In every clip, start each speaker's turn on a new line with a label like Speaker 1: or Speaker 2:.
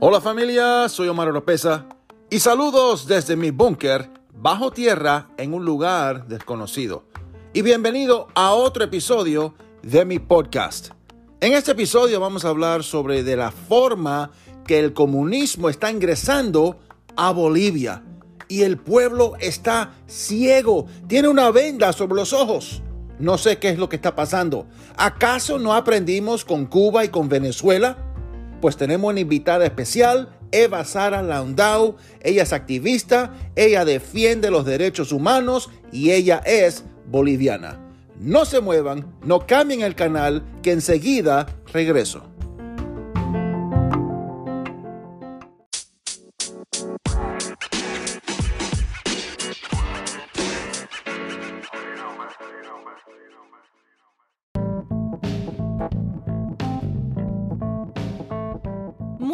Speaker 1: Hola familia, soy Omar Oropesa y saludos desde mi búnker bajo tierra en un lugar desconocido. Y bienvenido a otro episodio de mi podcast. En este episodio vamos a hablar sobre de la forma que el comunismo está ingresando a Bolivia y el pueblo está ciego, tiene una venda sobre los ojos. No sé qué es lo que está pasando. ¿Acaso no aprendimos con Cuba y con Venezuela? pues tenemos una invitada especial, Eva Sara Landau. Ella es activista, ella defiende los derechos humanos y ella es boliviana. No se muevan, no cambien el canal, que enseguida regreso.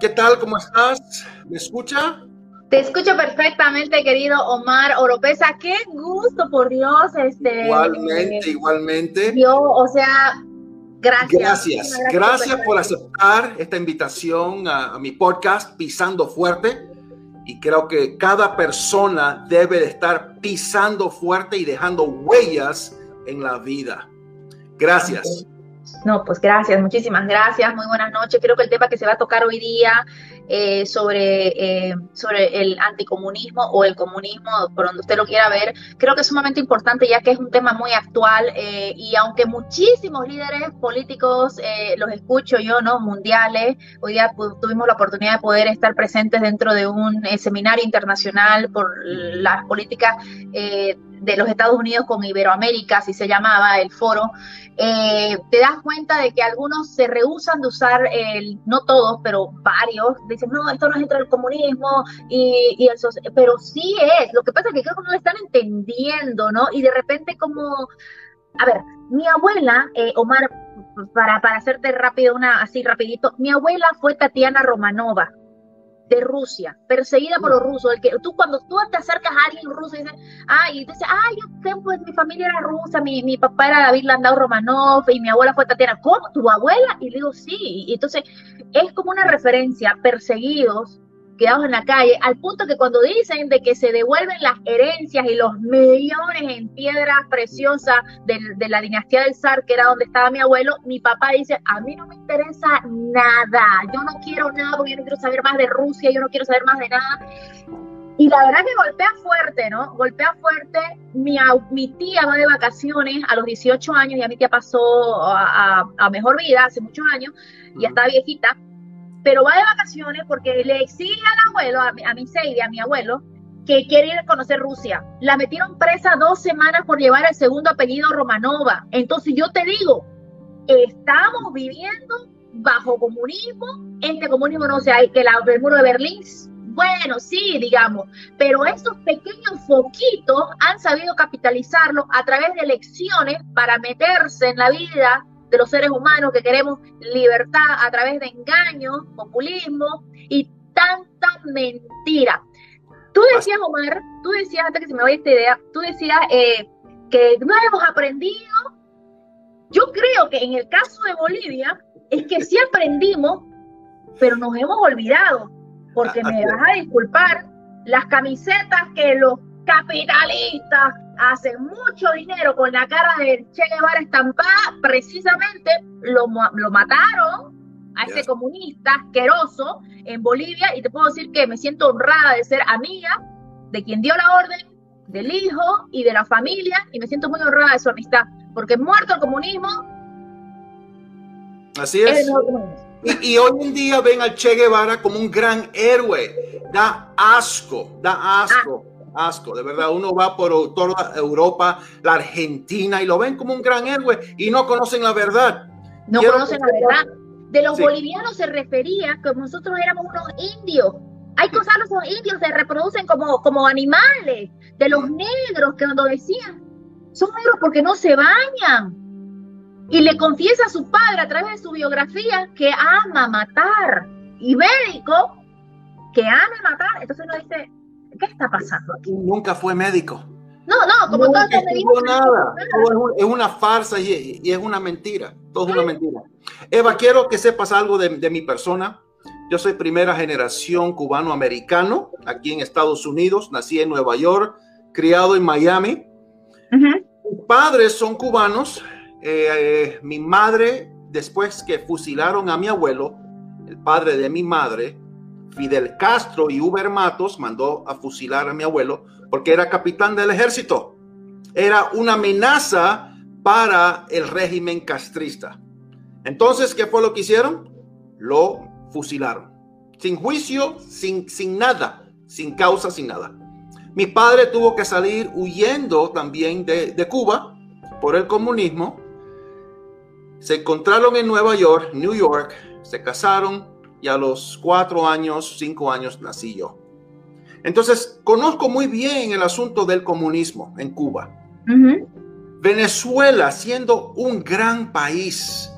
Speaker 1: ¿qué tal? ¿Cómo estás? ¿Me escucha?
Speaker 2: Te escucho perfectamente, querido Omar Oropesa. Qué gusto, por Dios. Este,
Speaker 1: igualmente, eh, igualmente.
Speaker 2: Yo, o sea, gracias.
Speaker 1: Gracias, gracias, por aceptar esta invitación a, a, mi podcast Pisando Fuerte. Y creo que cada persona debe de estar pisando fuerte y dejando huellas en la vida. Gracias.
Speaker 2: No, pues gracias, muchísimas gracias, muy buenas noches. Creo que el tema que se va a tocar hoy día eh, sobre, eh, sobre el anticomunismo o el comunismo, por donde usted lo quiera ver, creo que es sumamente importante ya que es un tema muy actual eh, y aunque muchísimos líderes políticos eh, los escucho yo, ¿no? Mundiales, hoy día tuvimos la oportunidad de poder estar presentes dentro de un eh, seminario internacional por las políticas eh, de los Estados Unidos con Iberoamérica, así se llamaba el foro, eh, te das cuenta de que algunos se rehusan de usar, el, no todos, pero varios, dicen, no, esto no es entre el comunismo y, y el pero sí es, lo que pasa es que creo que no lo están entendiendo, ¿no? Y de repente como, a ver, mi abuela, eh, Omar, para, para hacerte rápido, una así rapidito, mi abuela fue Tatiana Romanova, de Rusia, perseguida por los rusos. El que tú cuando tú te acercas a alguien ruso y dices, ay, y dice, ay, yo pues mi familia era rusa, mi, mi papá era David Landau Romanov y mi abuela fue Tatiana. ¿Cómo? ¿Tu abuela? Y le digo, sí. Y entonces es como una referencia, perseguidos, quedados en la calle, al punto que cuando dicen de que se devuelven las herencias y los millones en piedras preciosas de, de, la dinastía del zar, que era donde estaba mi abuelo, mi papá dice, a mí no me interesa nada, yo no quiero nada porque yo no quiero saber más de Rusia, yo no quiero saber más de nada. Y la verdad que golpea fuerte, ¿no? Golpea fuerte. Mi, mi tía va de vacaciones a los 18 años, ya mi tía pasó a, a, a mejor vida hace muchos años, ya está viejita pero va de vacaciones porque le exige al abuelo, a mi, a mi Seide, a mi abuelo, que quiere ir a conocer Rusia. La metieron presa dos semanas por llevar el segundo apellido Romanova. Entonces yo te digo, estamos viviendo bajo comunismo, este comunismo no sé, que la, el muro de Berlín, bueno, sí, digamos, pero esos pequeños foquitos han sabido capitalizarlo a través de elecciones para meterse en la vida de los seres humanos que queremos libertad a través de engaños, populismo y tanta mentira. Tú decías, Omar, tú decías, antes que se me vaya esta idea, tú decías eh, que no hemos aprendido. Yo creo que en el caso de Bolivia es que sí aprendimos, pero nos hemos olvidado, porque me vas a disculpar, las camisetas que los capitalistas hacen mucho dinero con la cara de Che Guevara estampada, precisamente lo, lo mataron a ese yes. comunista asqueroso en Bolivia y te puedo decir que me siento honrada de ser amiga de quien dio la orden, del hijo y de la familia y me siento muy honrada de su amistad, porque muerto el comunismo.
Speaker 1: Así es. es y, y, hoy en día ven al Che Guevara como un gran héroe. Da asco, da asco. Ah asco, de verdad. Uno va por toda Europa, la Argentina, y lo ven como un gran héroe y no conocen la verdad.
Speaker 2: No conocen la verdad. De los bolivianos se refería que nosotros éramos unos indios. Hay cosas, los indios se reproducen como, como animales. De los negros, que cuando decían, son negros porque no se bañan. Y le confiesa a su padre a través de su biografía que ama matar. Y médico que ama matar. Entonces uno dice, ¿qué está pasando aquí?
Speaker 1: Nunca fue médico.
Speaker 2: No, no, como
Speaker 1: no todo nada. es, una farsa y, es una mentira. Todo es una mentira. Eva, quiero que sepas algo de, mi persona. Yo soy primera generación cubano-americano aquí en Estados Unidos. Nací en Nueva York, criado en Miami. Mis padres son cubanos. Eh, mi madre, después que fusilaron a mi abuelo, el padre de mi madre, Fidel Castro y Uber Matos mandó a fusilar a mi abuelo porque era capitán del ejército. Era una amenaza para el régimen castrista. Entonces, ¿qué fue lo que hicieron? Lo fusilaron. Sin juicio, sin, sin nada, sin causa, sin nada. Mi padre tuvo que salir huyendo también de, de Cuba por el comunismo. Se encontraron en Nueva York, New York, se casaron y a los cuatro años, cinco años nací yo. Entonces, conozco muy bien el asunto del comunismo en Cuba. Venezuela, siendo un gran país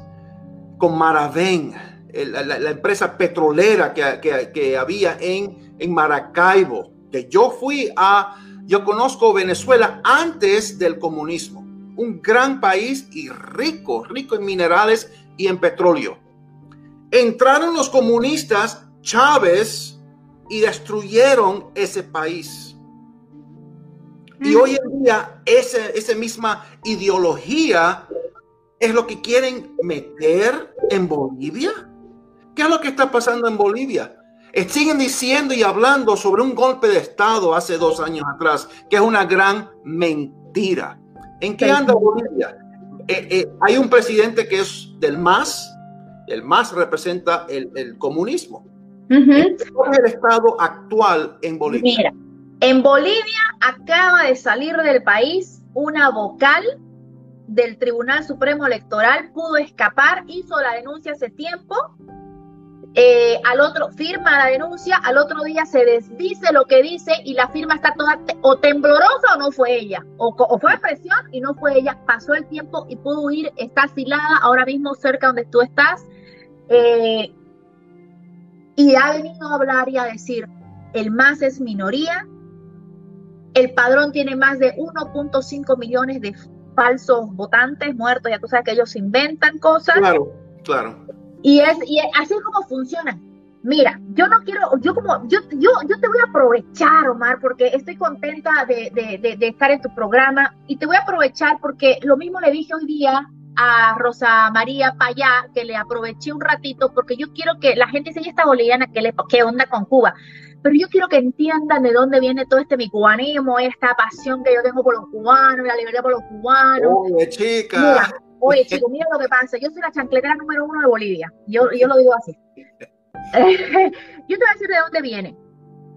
Speaker 1: con Maravén, la, empresa petrolera que, había en, en Maracaibo, que yo fui a, yo conozco Venezuela antes del comunismo. Un gran país y rico, rico en minerales y en petróleo. Entraron los comunistas, Chávez, y destruyeron ese país. Y hoy en día esa misma ideología es lo que quieren meter en Bolivia. ¿Qué es lo que está pasando en Bolivia? Siguen diciendo y hablando sobre un golpe de Estado hace dos años atrás, que es una gran mentira. ¿En qué anda Bolivia? Eh, eh, hay un presidente que es del MAS, el MAS representa el, comunismo. ¿Cuál es el estado actual en Bolivia?
Speaker 2: Mira, en Bolivia acaba de salir del país una vocal del Tribunal Supremo Electoral, pudo escapar, hizo la denuncia hace tiempo, eh, al otro firma la denuncia, al otro día se desdice lo que dice y la firma está toda o temblorosa o no fue ella, o, o, fue presión y no fue ella, pasó el tiempo y pudo huir, está asilada ahora mismo cerca donde tú estás, eh, y ha venido a hablar y a decir, el MAS es minoría, el padrón tiene más de 1.5 millones de falsos votantes muertos, ya tú sabes que ellos inventan cosas.
Speaker 1: Claro, claro.
Speaker 2: Y es, y así es como funciona. Mira, yo no quiero, yo como, yo, yo, yo te voy a aprovechar, Omar, porque estoy contenta de, de, de estar en tu programa y te voy a aprovechar porque lo mismo le dije hoy día a Rosa María Payá, que le aproveché un ratito, porque yo quiero que la gente dice, ella está boliviana, ¿qué, le, ¿qué onda con Cuba? Pero yo quiero que entiendan de dónde viene todo este mi cubanismo, esta pasión que yo tengo por los cubanos, la libertad por los cubanos.
Speaker 1: Oye, chica.
Speaker 2: Mira, oye, chico, mira lo que pasa. Yo soy la chancletera número uno de Bolivia. Yo, yo lo digo así. yo te voy a decir de dónde viene.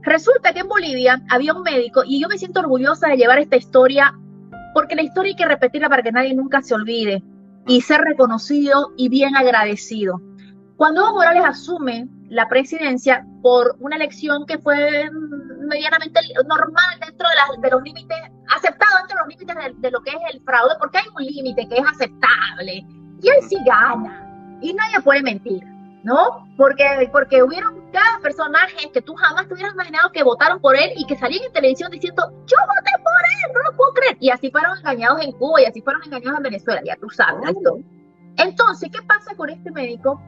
Speaker 2: Resulta que en Bolivia había un médico y yo me siento orgullosa de llevar esta historia porque la historia hay que repetirla para que nadie nunca se olvide y ser reconocido y bien agradecido. Cuando Evo Morales asume la presidencia por una elección que fue medianamente normal dentro de, los límites, aceptado dentro de los límites de, lo que es el fraude, porque hay un límite que es aceptable, y él sí gana, y nadie puede mentir. ¿No? Porque, porque hubieron cada personaje que tú jamás te hubieras imaginado que votaron por él y que salían en televisión diciendo, yo voté por él, no lo puedo creer. Y así fueron engañados en Cuba y así fueron engañados en Venezuela, ya tú sabes. Entonces, ¿qué pasa con este médico?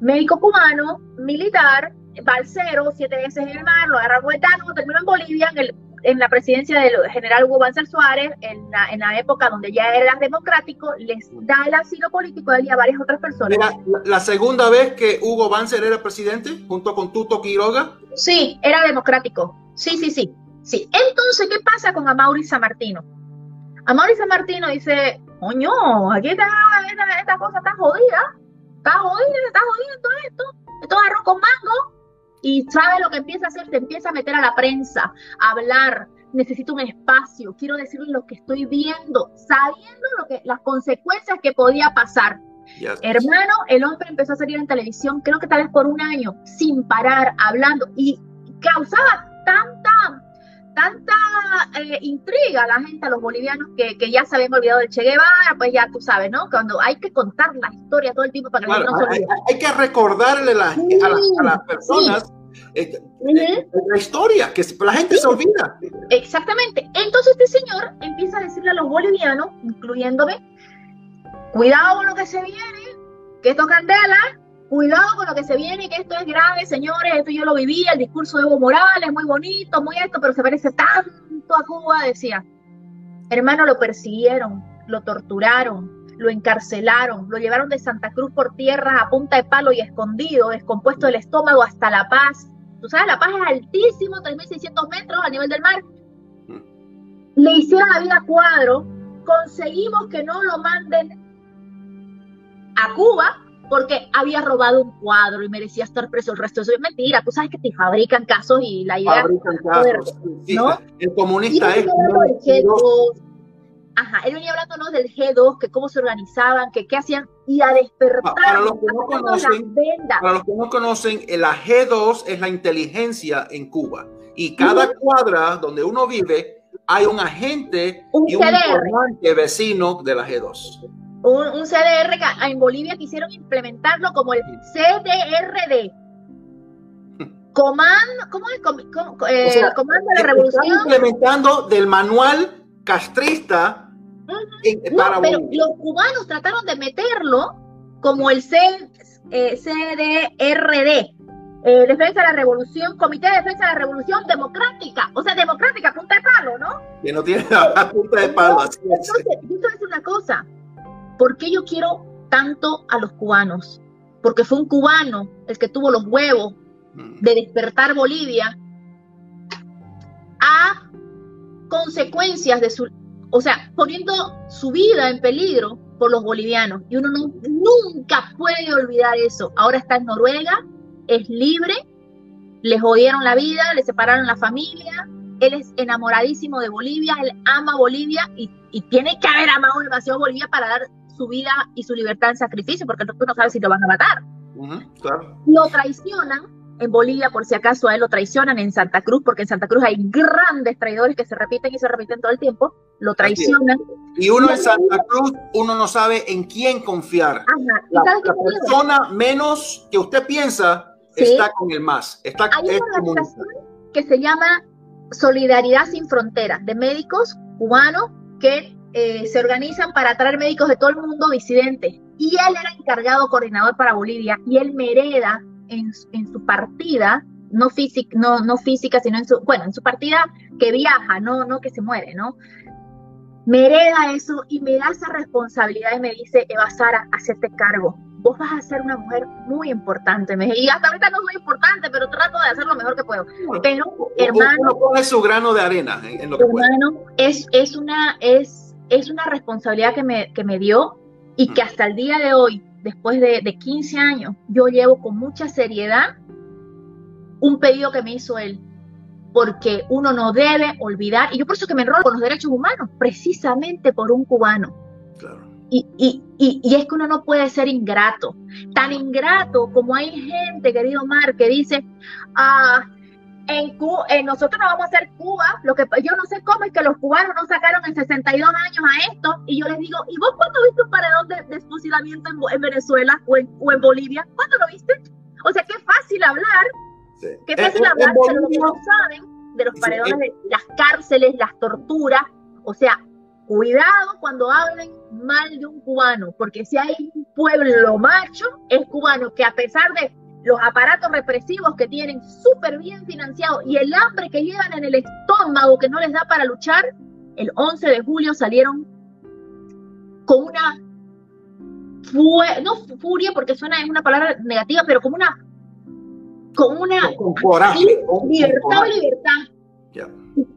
Speaker 2: Médico cubano, militar, balsero, siete veces en el mar, lo agarra Guetano, terminó en Bolivia, en el en la presidencia del general Hugo Banzer Suárez, en la, en la, época donde ya era democrático, les da el asilo político a él y a varias otras personas.
Speaker 1: ¿Era la, segunda vez que Hugo Banzer era presidente, junto con Tuto Quiroga?
Speaker 2: Sí, era democrático. Sí, sí, sí. sí. Entonces, ¿qué pasa con Amaury Martino? Amaury Martino dice, coño, aquí está, esta, esta, cosa está jodida, está jodida, está jodida todo esto, esto es arroz con mango, y sabe lo que empieza a hacer, se empieza a meter a la prensa, a hablar, necesito un espacio, quiero decirle lo que estoy viendo, sabiendo lo que, las consecuencias que podía pasar. Hermano, el hombre empezó a salir en televisión, creo que tal vez por un año, sin parar, hablando, y causaba tanta, tanta eh, intriga a la gente, a los bolivianos, que, que, ya se habían olvidado del Che Guevara, pues ya tú sabes, ¿no? Cuando hay que contar la historia todo el tiempo para que la no se olvide.
Speaker 1: Hay, que recordarle a, las personas eh, la historia, que la gente se olvida.
Speaker 2: Exactamente. Entonces este señor empieza a decirle a los bolivianos, incluyéndome, cuidado con lo que se viene, que esto candela, cuidado con lo que se viene, que esto es grave, señores, esto yo lo viví, el discurso de Evo Morales, muy bonito, muy esto, pero se parece tanto a Cuba, decía. Hermano, lo persiguieron, lo torturaron, lo encarcelaron, lo llevaron de Santa Cruz por tierra a punta de palo y escondido, descompuesto del estómago hasta La Paz. Tú sabes, La Paz es altísimo, 3.600 metros a nivel del mar. Le hicieron la vida a cuadro, conseguimos que no lo manden a Cuba porque había robado un cuadro y merecía estar preso el resto. Eso es mentira. Tú sabes que te fabrican casos y la idea.
Speaker 1: Fabrican casos. ¿no? El comunista es.
Speaker 2: Ajá, él venía hablándonos del G2, que cómo se organizaban, que qué hacían, y a despertar.
Speaker 1: Para los que no conocen, para los que no conocen, la G2 es la inteligencia en Cuba. Y cada cuadra donde uno vive, hay un agente y un informante vecino de la G2
Speaker 2: un, CDR que en Bolivia quisieron implementarlo como el CDRD. Comando, ¿cómo es?
Speaker 1: Eh, comando de la Revolución. implementando del manual castrista
Speaker 2: pero los cubanos trataron de meterlo como el C, eh, CDRD, eh, Defensa de la Revolución, Comité de Defensa de la Revolución Democrática, o sea, democrática, punta de palo, ¿no?
Speaker 1: Que no tiene la punta de palo.
Speaker 2: Entonces, yo te voy a decir una cosa, ¿Por qué yo quiero tanto a los cubanos? Porque fue un cubano el que tuvo los huevos mm. de despertar Bolivia a consecuencias de su, o sea, poniendo su vida en peligro por los bolivianos. Y uno nunca puede olvidar eso. Ahora está en Noruega, es libre, le jodieron la vida, le separaron la familia, él es enamoradísimo de Bolivia, él ama Bolivia y, y tiene que haber amado demasiado Bolivia para dar su vida y su libertad en sacrificio, porque tú no sabes si lo van a matar. Lo traicionan en Bolivia, por si acaso a él lo traicionan en Santa Cruz, porque en Santa Cruz hay grandes traidores que se repiten y se repiten todo el tiempo, lo traicionan.
Speaker 1: Y uno en Santa Cruz, uno no sabe en quién confiar. La, persona menos que usted piensa está con el más. Está,
Speaker 2: hay una organización que se llama Solidaridad Sin Fronteras, de médicos cubanos que eh, se organizan para traer médicos de todo el mundo disidentes. Y él era encargado coordinador para Bolivia y él me hereda en, su partida, no, física, no, no física, sino en su, bueno, en su partida que viaja, no, no que se muere, ¿no? Me hereda eso y me da esa responsabilidad y me dice, Eva Sara, hacerte cargo. Vos vas a ser una mujer muy importante. Me y hasta ahorita no soy importante, pero trato de hacer lo mejor que puedo. Pero, hermano.
Speaker 1: Uno pone su grano de arena en, lo que
Speaker 2: hermano, Es, es una, es es una responsabilidad que me, que me dio y que hasta el día de hoy, después de, de 15 años, yo llevo con mucha seriedad un pedido que me hizo él, porque uno no debe olvidar, y yo por eso que me enrolo con los derechos humanos, precisamente por un cubano. Y, y, y, y, es que uno no puede ser ingrato, tan ingrato como hay gente, querido Mar, que dice, ah, en, eh, nosotros no vamos a hacer Cuba, lo que yo no sé cómo es que los cubanos no sacaron en 62 años a esto, y yo les digo, ¿y vos cuándo viste un paredón de, de fusilamiento en, Venezuela o en, o en, Bolivia? ¿Cuándo lo viste? O sea, qué fácil hablar, qué eh, fácil eh, hablar, pero lo que no saben de los paredones, de las cárceles, las torturas, o sea, cuidado cuando hablen mal de un cubano, porque si hay un pueblo macho, es cubano, que a pesar de los aparatos represivos que tienen súper bien financiados y el hambre que llevan en el estómago que no les da para luchar, el 11 de julio salieron con una, no furia porque suena es una palabra negativa, pero como una, con una libertad, libertad.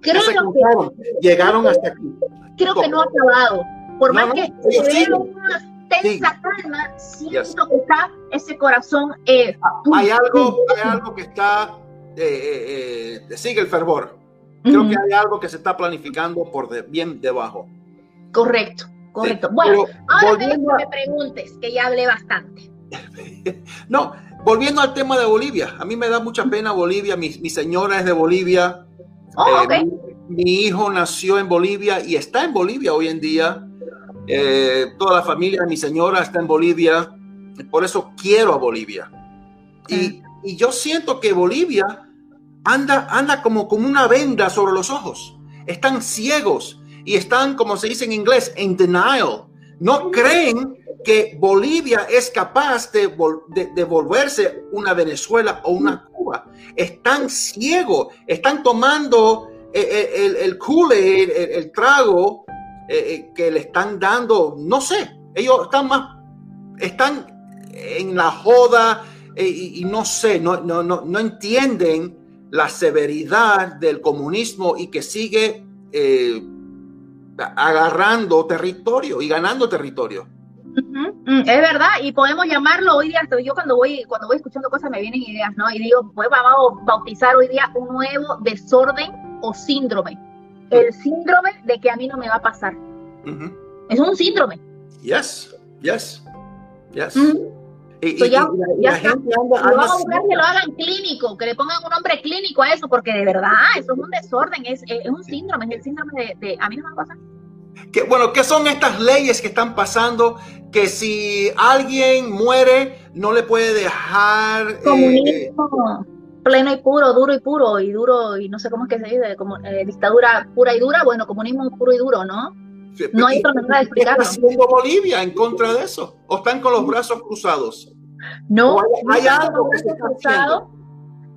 Speaker 1: Creo que, llegaron hasta aquí.
Speaker 2: Creo que no ha acabado. Por más que tensa calma, siento que está ese corazón. Eh,
Speaker 1: hay, algo, hay algo que está, eh, eh, sigue el fervor. Creo que hay algo que se está planificando por bien debajo.
Speaker 2: Correcto, correcto. Bueno, ahora me, me preguntes, que ya hablé bastante.
Speaker 1: no, volviendo al tema de Bolivia, a mí me da mucha pena Bolivia, mi, señora es de Bolivia,
Speaker 2: oh, eh,
Speaker 1: mi, hijo nació en Bolivia y está en Bolivia hoy en día, eh, toda la familia mi señora está en Bolivia, por eso quiero a Bolivia. Y, yo siento que Bolivia anda, anda como, como una venda sobre los ojos, están ciegos y están, como se dice en inglés, en denial. No creen que Bolivia es capaz de, de, volverse una Venezuela o una Cuba. Están ciegos, están tomando eh, eh, el, el, el, el, trago eh, que le están dando, no sé, ellos están más, están en la joda y, no sé, no, no, no, no, entienden la severidad del comunismo y que sigue agarrando territorio y ganando territorio.
Speaker 2: Mm, es verdad, y podemos llamarlo hoy día, yo cuando voy, cuando voy escuchando cosas me vienen ideas, ¿no? Y digo, pues vamos a bautizar hoy día un nuevo desorden o síndrome. El síndrome de que a mí no me va a pasar. Es un síndrome.
Speaker 1: Yes, yes, yes.
Speaker 2: Y, ya, vamos a buscar que lo hagan clínico, que le pongan un nombre clínico a eso, porque de verdad, eso es un desorden, es, es un síndrome, es el síndrome de, de a mí no me va a pasar
Speaker 1: bueno, ¿qué son estas leyes que están pasando? Que si alguien muere, no le puede dejar...
Speaker 2: Eh, Comunismo, pleno y puro, duro y puro, y duro, y no sé cómo es que se dice, como, eh, dictadura pura y dura, bueno, comunismo puro y duro, ¿no? no hay otra manera de explicarlo.
Speaker 1: ¿Está haciendo Bolivia en contra de eso? ¿O están con los brazos cruzados?
Speaker 2: No, hay, algo que se está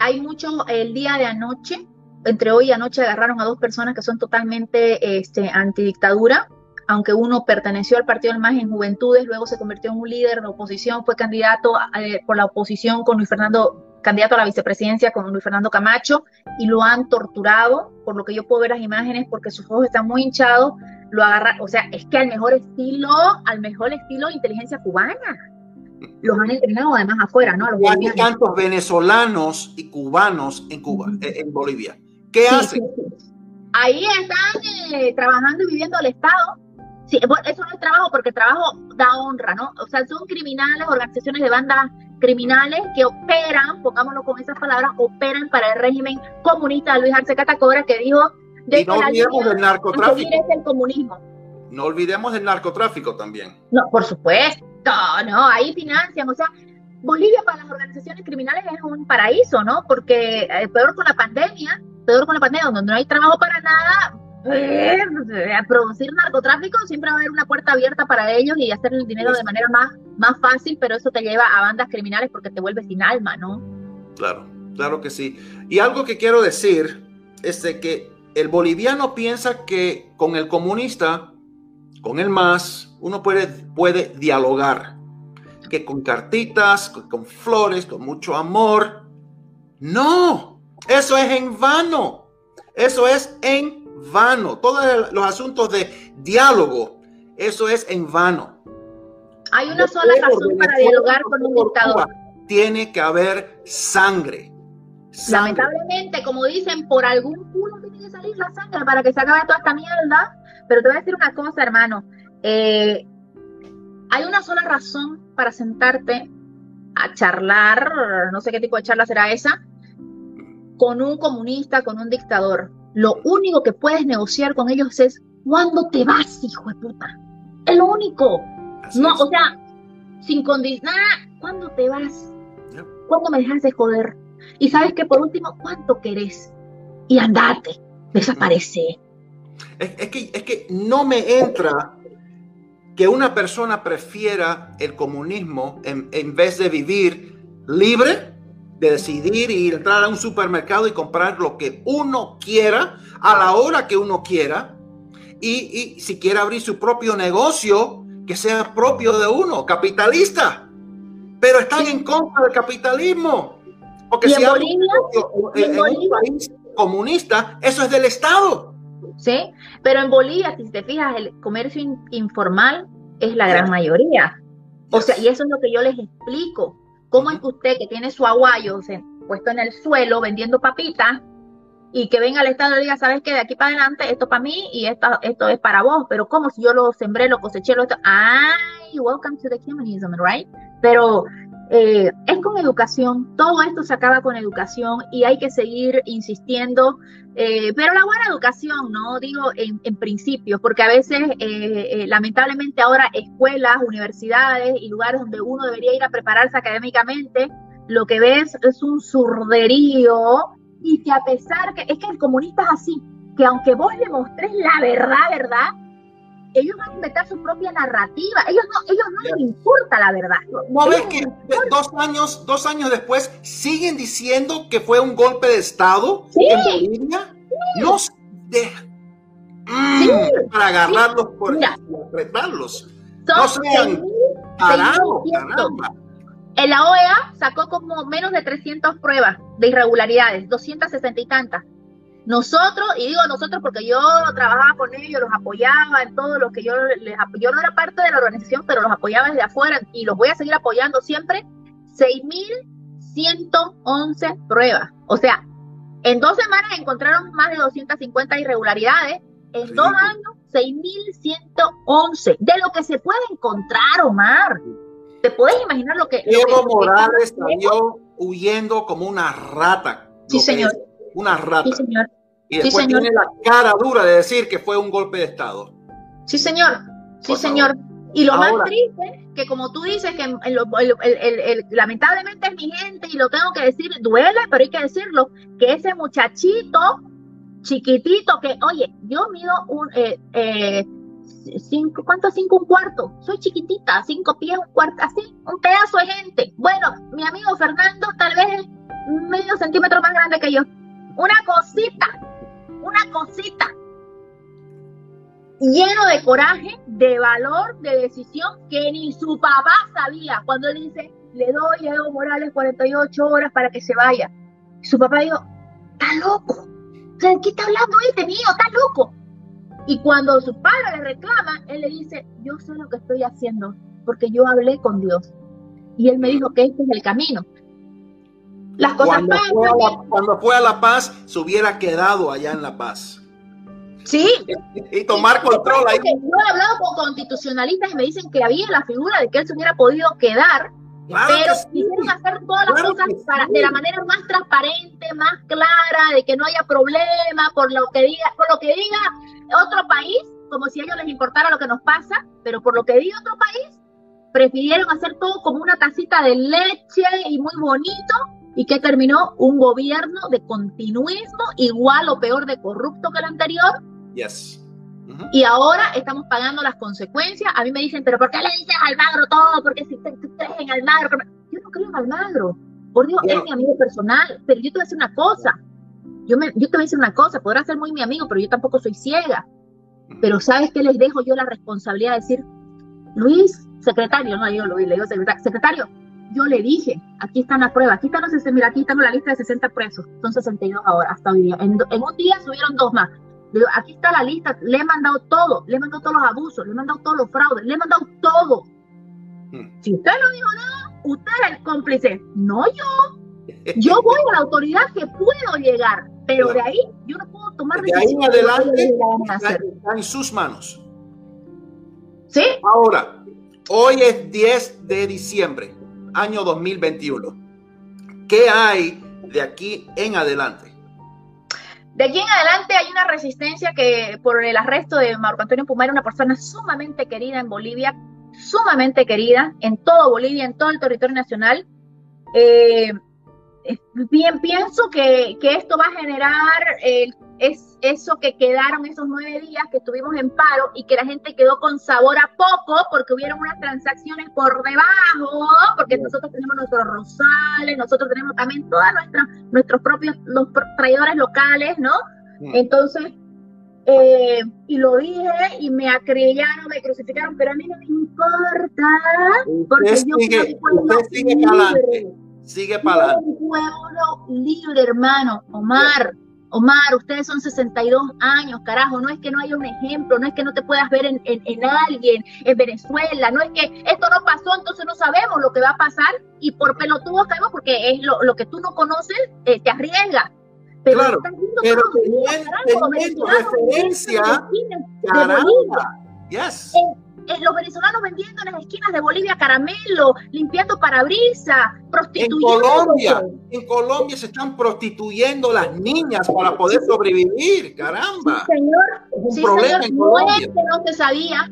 Speaker 2: Hay mucho el día de anoche, entre hoy y anoche agarraron a dos personas que son totalmente este, antidictadura, aunque uno perteneció al Partido del MAS en Juventudes, luego se convirtió en un líder de oposición, fue candidato eh, por la oposición con Luis Fernando, candidato a la vicepresidencia con Luis Fernando Camacho, y lo han torturado, por lo que yo puedo ver las imágenes, porque sus ojos están muy hinchados, lo agarra, o sea, es que al mejor estilo, al mejor estilo de inteligencia cubana. Los han entrenado además afuera, ¿no?
Speaker 1: Hay tantos venezolanos y cubanos en Cuba, en Bolivia. ¿Qué hacen?
Speaker 2: Ahí están eh, trabajando y viviendo el Estado. Sí, eso no es trabajo porque trabajo da honra, ¿no? O sea, son criminales, organizaciones de bandas criminales que operan, pongámoslo con esas palabras, operan para el régimen comunista de Luis Arce Catacora que dijo
Speaker 1: de no olvidemos del narcotráfico.
Speaker 2: El comunismo.
Speaker 1: No olvidemos del narcotráfico también.
Speaker 2: No, por supuesto, no, ahí financian, o sea, Bolivia para las organizaciones criminales es un paraíso, ¿no? Porque eh, peor con la pandemia, peor con la pandemia, donde no hay trabajo para nada, eh, producir narcotráfico siempre va a haber una puerta abierta para ellos y hacer el dinero de manera más, más fácil, pero eso te lleva a bandas criminales porque te vuelves sin alma, ¿no?
Speaker 1: Claro, claro que sí. Y algo que quiero decir es de que el boliviano piensa que con el comunista, con el más, uno puede, puede dialogar, que con cartitas, con flores, con mucho amor. No, eso es en vano. Eso es en vano. Todos los asuntos de diálogo, eso es en vano.
Speaker 2: Hay una sola razón para dialogar con un dictador.
Speaker 1: Tiene que haber sangre.
Speaker 2: Lamentablemente, como dicen, por algún culo tiene que salir la sangre para que se acabe toda esta mierda. Pero te voy a decir una cosa, hermano. Eh, hay una sola razón para sentarte a charlar, no sé qué tipo de charla será esa, con un comunista, con un dictador. Lo único que puedes negociar con ellos es ¿cuándo te vas, hijo de puta? Es lo único. no, o sea, sin condicionar, ¿cuándo te vas? ¿Cuándo me dejas de joder? Y sabes que por último, ¿cuánto querés? Y andate, desaparece.
Speaker 1: Es, que, es que no me entra que una persona prefiera el comunismo en, en vez de vivir libre de decidir ir entrar a un supermercado y comprar lo que uno quiera a la hora que uno quiera y, si quiere abrir su propio negocio que sea propio de uno, capitalista. Pero están en contra del capitalismo. Porque si hay en, un país comunista, eso es del Estado.
Speaker 2: Sí, pero en Bolivia, si te fijas, el comercio informal es la gran mayoría. O sea, y eso es lo que yo les explico. ¿Cómo es que usted que tiene su aguayo puesto en el suelo vendiendo papitas y que venga al Estado y diga, sabes que de aquí para adelante esto para mí y esto, esto es para vos, pero como si yo lo sembré, lo coseché, lo esto, ay, welcome to the communism, right? Pero eh, es con educación, todo esto se acaba con educación y hay que seguir insistiendo, eh, pero la buena educación, ¿no? Digo en, en principio, porque a veces, eh, lamentablemente ahora escuelas, universidades y lugares donde uno debería ir a prepararse académicamente, lo que ves es un surderío y que a pesar que es que el comunista es así, que aunque vos le mostres la verdad, verdad, ellos van a inventar su propia narrativa. Ellos no, ellos no les importa la verdad.
Speaker 1: ¿No ves que dos años, dos años después siguen diciendo que fue un golpe de Estado en Bolivia? No de, mm, para agarrarlos por retarlos. No sean caramba.
Speaker 2: En la OEA sacó como menos de 300 pruebas de irregularidades, 260 y tantas. Nosotros, y digo nosotros porque yo trabajaba con ellos, los apoyaba en todo lo que yo les Yo no era parte de la organización, pero los apoyaba desde afuera y los voy a seguir apoyando siempre. 6.111 pruebas. O sea, en dos semanas encontraron más de 250 irregularidades. En dos años, 6.111. De lo que se puede encontrar, Omar. ¿Te puedes imaginar lo que...
Speaker 1: Evo Morales salió huyendo como una rata.
Speaker 2: Sí, señor.
Speaker 1: Una rata.
Speaker 2: Sí, señor.
Speaker 1: Y después tiene la cara dura de decir que fue un golpe de Estado.
Speaker 2: Sí, señor. Sí, señor. Y lo más triste, que como tú dices, que lamentablemente es mi gente y lo tengo que decir, duele, pero hay que decirlo, que ese muchachito chiquitito que, oye, yo mido un, eh, eh, cinco, ¿cuánto cinco? Un cuarto. Soy chiquitita, cinco pies, un cuarto, así, un pedazo de gente. Bueno, mi amigo Fernando tal vez es medio centímetro más grande que yo. Una cosita, una cosita. Lleno de coraje, de valor, de decisión que ni su papá sabía. Cuando él dice, le doy a Evo Morales 48 horas para que se vaya. Su papá dijo, está loco. ¿De qué está hablando este mío? Está loco. Y cuando su padre le reclama, él le dice, yo sé lo que estoy haciendo, porque yo hablé con Dios. Y él me dijo que este es el camino.
Speaker 1: Las cosas cuando, fue la, cuando fue a La Paz, se hubiera quedado allá en La Paz.
Speaker 2: Sí.
Speaker 1: y tomar control ahí.
Speaker 2: Yo he hablado con constitucionalistas y me dicen que había la figura de que él se hubiera podido quedar, pero quisieron hacer todas las cosas de la manera más transparente, más clara, de que no haya problema por lo que diga, por lo que diga otro país, como si a ellos les importara lo que nos pasa, pero por lo que diga otro país, prefirieron hacer todo como una tacita de leche y muy bonito y que terminó un gobierno de continuismo igual o peor de corrupto que el anterior.
Speaker 1: Yes.
Speaker 2: Y ahora estamos pagando las consecuencias. A mí me dicen, pero ¿por qué le dices Almagro todo? Porque si tú crees en Almagro. Yo no creo en Almagro. Por Dios, es mi amigo personal. Pero yo te voy a decir una cosa. Yo, me, yo te voy a decir una cosa. Podrá ser muy mi amigo, pero yo tampoco soy ciega. Pero ¿sabes qué les dejo yo la responsabilidad de decir? Luis, secretario, no digo Luis, le digo secretario, secretario, yo le dije, aquí están las pruebas, aquí están los, mira, aquí están la lista de 60 presos, son 62 ahora, hasta hoy día. En, un día subieron dos más. Digo, aquí está la lista, le he mandado todo, le he mandado todos los abusos, le he mandado todos los fraudes, le he mandado todo. Hmm. Si usted no dijo nada, usted es el cómplice, no yo. Yo voy a la autoridad que puedo llegar, pero de ahí yo no puedo tomar
Speaker 1: de ahí adelante está, en sus manos.
Speaker 2: ¿Sí?
Speaker 1: Ahora, hoy es 10 de diciembre año 2021. ¿Qué hay de aquí en adelante?
Speaker 2: De aquí en adelante hay una resistencia que por el arresto de Marco Antonio Pumar, una persona sumamente querida en Bolivia, sumamente querida en todo Bolivia, en todo el territorio nacional. Eh, bien, pienso que, que, esto va a generar el es eso que quedaron esos nueve días que estuvimos en paro y que la gente quedó con sabor a poco porque hubieron unas transacciones por debajo, porque nosotros tenemos nuestros rosales, nosotros tenemos también todos nuestros propios los traidores locales, ¿no? Entonces, eh, y lo dije y me acrillaron, me crucificaron, pero a mí no me importa, porque yo
Speaker 1: sigue, sigue para adelante, sigue para adelante.
Speaker 2: Un pueblo libre, hermano, Omar. Omar, ustedes son 62 años, carajo, no es que no haya un ejemplo, no es que no te puedas ver en, alguien, en Venezuela, no es que esto no pasó, entonces no sabemos lo que va a pasar y por pelotudos caemos porque es lo, que tú no conoces, eh, te arriesga.
Speaker 1: Pero claro, pero teniendo referencia, caramba,
Speaker 2: yes. Los venezolanos vendiendo en las esquinas de Bolivia caramelo, limpiando parabrisas, prostituyendo.
Speaker 1: En Colombia, en Colombia se están prostituyendo las niñas para poder sobrevivir, caramba.
Speaker 2: Sí, señor, un sí, problema señor. En Colombia. No es que no se sabía.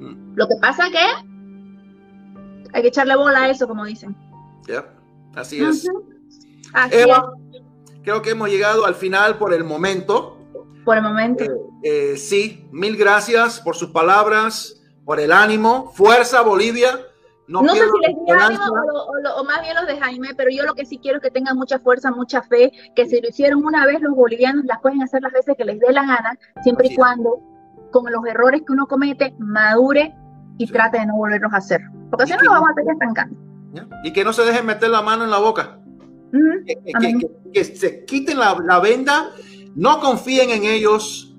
Speaker 2: Mm. Lo que pasa es que hay que echarle bola a eso, como dicen.
Speaker 1: Ya, así es. Así es creo que hemos llegado al final por el momento.
Speaker 2: Por el momento.
Speaker 1: Eh, eh, sí, mil gracias por sus palabras, por el ánimo. Fuerza, Bolivia.
Speaker 2: No, sé si les di ánimo o, más bien los de Jaime, pero yo lo que sí quiero es que tengan mucha fuerza, mucha fe, que si lo hicieron una vez los bolivianos las pueden hacer las veces que les dé la gana, siempre y cuando con los errores que uno comete madure y trate de no volverlos a hacer. Porque si no, nos vamos a seguir estancando.
Speaker 1: Y que no se dejen meter la mano en la boca que, se quiten la, venda, no confíen en ellos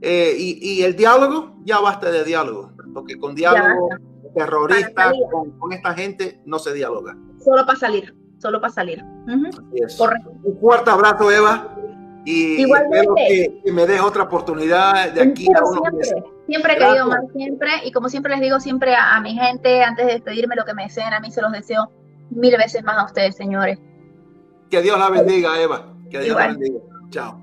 Speaker 1: eh, y, el diálogo, ya basta de diálogo, porque con diálogo terrorista, con, esta gente no se dialoga.
Speaker 2: Solo para salir, solo para salir.
Speaker 1: Un fuerte abrazo, Eva. Y espero que, me des otra oportunidad de aquí a unos
Speaker 2: siempre, Siempre he querido más, siempre. Y como siempre les digo siempre a, a mi gente, antes de despedirme, lo que me deseen, a mí se los deseo mil veces más a ustedes, señores.
Speaker 1: Que Dios la bendiga, Eva. Que Dios la bendiga. Chao.